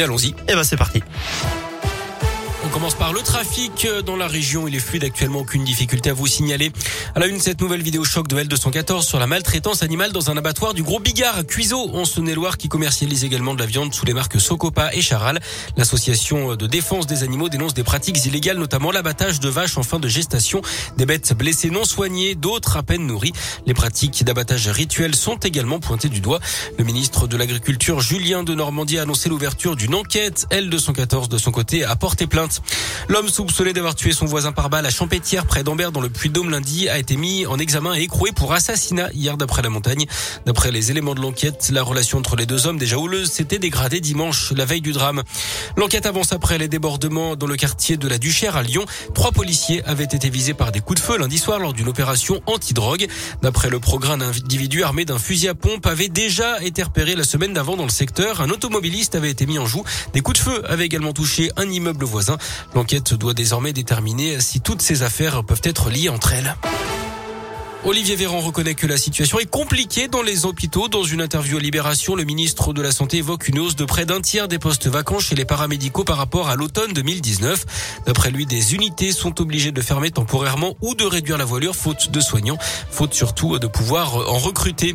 allons-y. Et eh ben c'est parti. Commence par le trafic dans la région. Il est fluide actuellement, aucune difficulté à vous signaler. À la une, cette nouvelle vidéo choc de L214 sur la maltraitance animale dans un abattoir du Gros Bigard à Cuiseau, en Saône-et-Loire, qui commercialise également de la viande sous les marques Socopa et Charal. L'association de défense des animaux dénonce des pratiques illégales, notamment l'abattage de vaches en fin de gestation, des bêtes blessées non soignées, d'autres à peine nourries. Les pratiques d'abattage rituel sont également pointées du doigt. Le ministre de l'Agriculture, Julien de Normandie, a annoncé l'ouverture d'une enquête. L214, de son côté, a porté plainte L'homme soupçonné d'avoir tué son voisin par balle à Champétière, près d'Ambert, dans le Puy-de-Dôme lundi, a été mis en examen et écroué pour assassinat hier d'après la montagne. D'après les éléments de l'enquête, la relation entre les deux hommes, déjà houleuse, s'était dégradée dimanche, la veille du drame. L'enquête avance après les débordements dans le quartier de la Duchère à Lyon. Trois policiers avaient été visés par des coups de feu lundi soir lors d'une opération anti-drogue. D'après le programme, un individu armé d'un fusil à pompe avait déjà été repéré la semaine d'avant dans le secteur. Un automobiliste avait été mis en joue. Des coups de feu avaient également touché un immeuble voisin. L'enquête doit désormais déterminer si toutes ces affaires peuvent être liées entre elles. Olivier Véran reconnaît que la situation est compliquée dans les hôpitaux. Dans une interview à Libération, le ministre de la Santé évoque une hausse de près d'un tiers des postes vacants chez les paramédicaux par rapport à l'automne 2019. D'après lui, des unités sont obligées de fermer temporairement ou de réduire la voilure faute de soignants, faute surtout de pouvoir en recruter.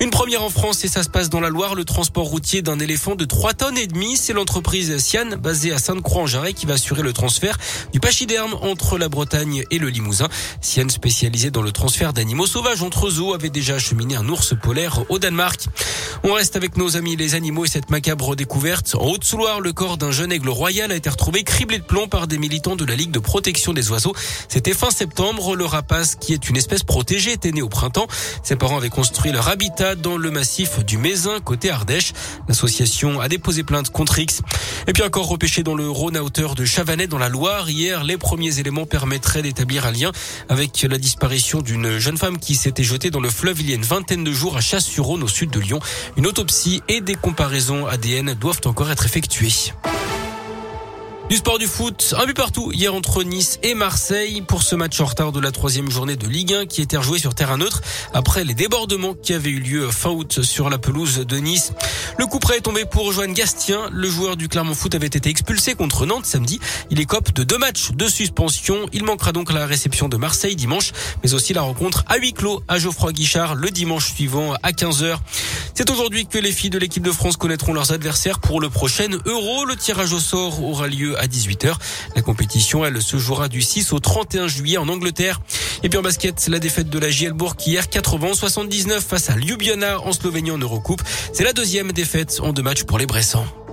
Une première en France et ça se passe dans la Loire, le transport routier d'un éléphant de 3 tonnes et demie. C'est l'entreprise Sian, basée à Sainte-Croix-en-Jarret, qui va assurer le transfert du pachyderme entre la Bretagne et le Limousin. Sian spécialisée dans le transfert d'animaux sauvages entre zoos avait déjà acheminé un ours polaire au Danemark. On reste avec nos amis les animaux et cette macabre découverte. En Haute-Souloire, le corps d'un jeune aigle royal a été retrouvé criblé de plomb par des militants de la Ligue de protection des oiseaux. C'était fin septembre. Le rapace, qui est une espèce protégée, était né au printemps. Ses parents avaient construit leur habitat dans le massif du Mézin, côté Ardèche. L'association a déposé plainte contre X. Et puis encore repêché dans le Rhône à hauteur de Chavanet dans la Loire. Hier, les premiers éléments permettraient d'établir un lien avec la disparition d'une jeune femme qui s'était jetée dans le fleuve il y a une vingtaine de jours à Chasse-sur-Rhône au sud de Lyon. Une autopsie et des comparaisons ADN doivent encore être effectuées. Du sport du foot, un but partout hier entre Nice et Marseille pour ce match en retard de la troisième journée de Ligue 1 qui était rejoué sur terrain neutre après les débordements qui avaient eu lieu fin août sur la pelouse de Nice. Le coup près est tombé pour Joanne Gastien. Le joueur du Clermont Foot avait été expulsé contre Nantes samedi. Il écope de deux matchs de suspension. Il manquera donc la réception de Marseille dimanche, mais aussi la rencontre à huis clos à Geoffroy Guichard le dimanche suivant à 15h. C'est aujourd'hui que les filles de l'équipe de France connaîtront leurs adversaires pour le prochain Euro. Le tirage au sort aura lieu à 18h. La compétition, elle, se jouera du 6 au 31 juillet en Angleterre. Et puis en basket, la défaite de la Gielbourg hier 80-79 face à Ljubljana en Slovénie en Eurocoupe. C'est la deuxième défaite en deux matchs pour les Bressans.